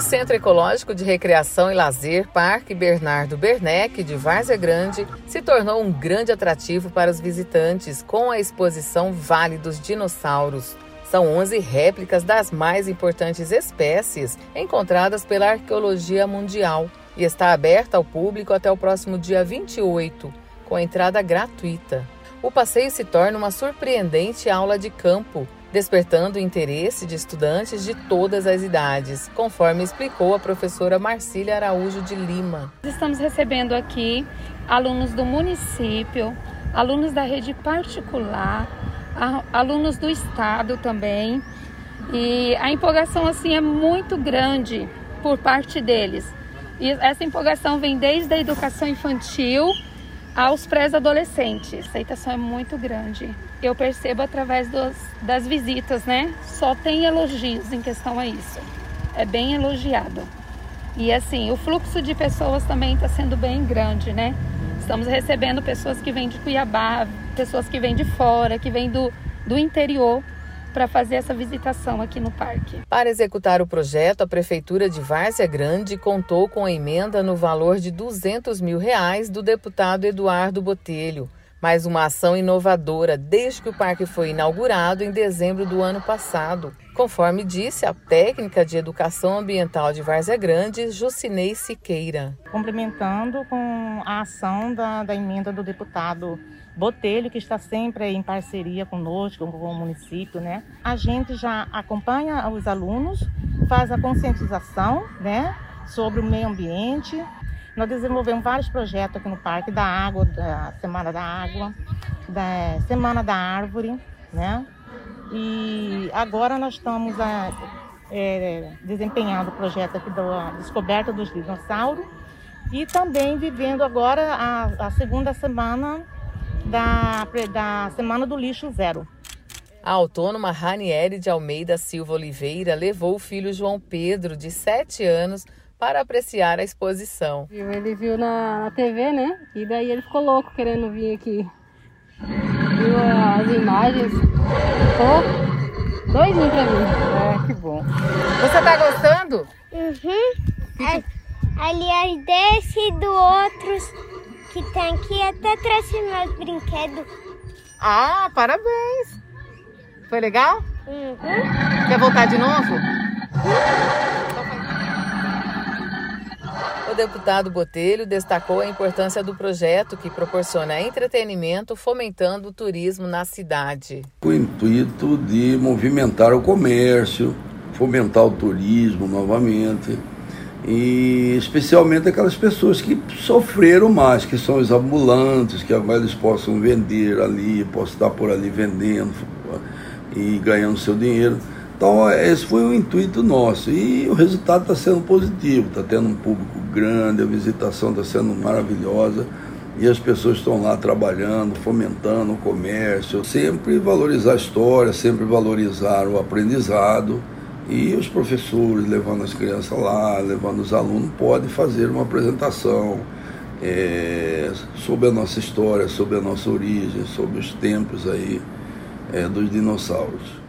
Centro Ecológico de Recreação e Lazer Parque Bernardo Bernec de Várzea Grande se tornou um grande atrativo para os visitantes com a exposição Vale dos Dinossauros. São 11 réplicas das mais importantes espécies encontradas pela arqueologia mundial e está aberta ao público até o próximo dia 28, com entrada gratuita. O passeio se torna uma surpreendente aula de campo despertando o interesse de estudantes de todas as idades, conforme explicou a professora Marcília Araújo de Lima. Estamos recebendo aqui alunos do município, alunos da rede particular, alunos do estado também. E a empolgação assim é muito grande por parte deles. E essa empolgação vem desde a educação infantil aos pré-adolescentes. A aceitação é muito grande. Eu percebo através dos, das visitas, né? Só tem elogios em questão a isso. É bem elogiado. E assim, o fluxo de pessoas também está sendo bem grande, né? Estamos recebendo pessoas que vêm de Cuiabá, pessoas que vêm de fora, que vêm do, do interior para fazer essa visitação aqui no parque. Para executar o projeto, a Prefeitura de Várzea Grande contou com a emenda no valor de 200 mil reais do deputado Eduardo Botelho. Mais uma ação inovadora desde que o parque foi inaugurado em dezembro do ano passado. Conforme disse a técnica de educação ambiental de Várzea Grande, Jucinei Siqueira. Complementando com a ação da, da emenda do deputado Botelho, que está sempre em parceria conosco, com o município, né? A gente já acompanha os alunos, faz a conscientização, né, sobre o meio ambiente. Nós desenvolvemos vários projetos aqui no parque, da água, da Semana da Água, da Semana da Árvore, né? E agora nós estamos a, é, desempenhando o projeto aqui da descoberta dos dinossauros e também vivendo agora a, a segunda semana da, da Semana do Lixo Zero. A autônoma Ranieri de Almeida Silva Oliveira levou o filho João Pedro, de 7 anos, para apreciar a exposição. Ele viu na, na TV, né? E daí ele ficou louco querendo vir aqui. Viu as imagens. Ficou doidinho pra mim. É, que bom. Você tá gostando? Uhum. Aliás, desse e do outros que tem aqui, até trouxe meus brinquedos. Ah, parabéns! Foi legal? Uhum. Quer voltar de novo? O deputado Botelho destacou a importância do projeto que proporciona entretenimento fomentando o turismo na cidade. O intuito de movimentar o comércio, fomentar o turismo novamente e especialmente aquelas pessoas que sofreram mais, que são os ambulantes, que agora eles possam vender ali, possam estar por ali vendendo e ganhando seu dinheiro. Então esse foi o intuito nosso e o resultado está sendo positivo, está tendo um público grande, a visitação está sendo maravilhosa e as pessoas estão lá trabalhando, fomentando o comércio, sempre valorizar a história, sempre valorizar o aprendizado. E os professores, levando as crianças lá, levando os alunos, podem fazer uma apresentação é, sobre a nossa história, sobre a nossa origem, sobre os tempos aí é, dos dinossauros.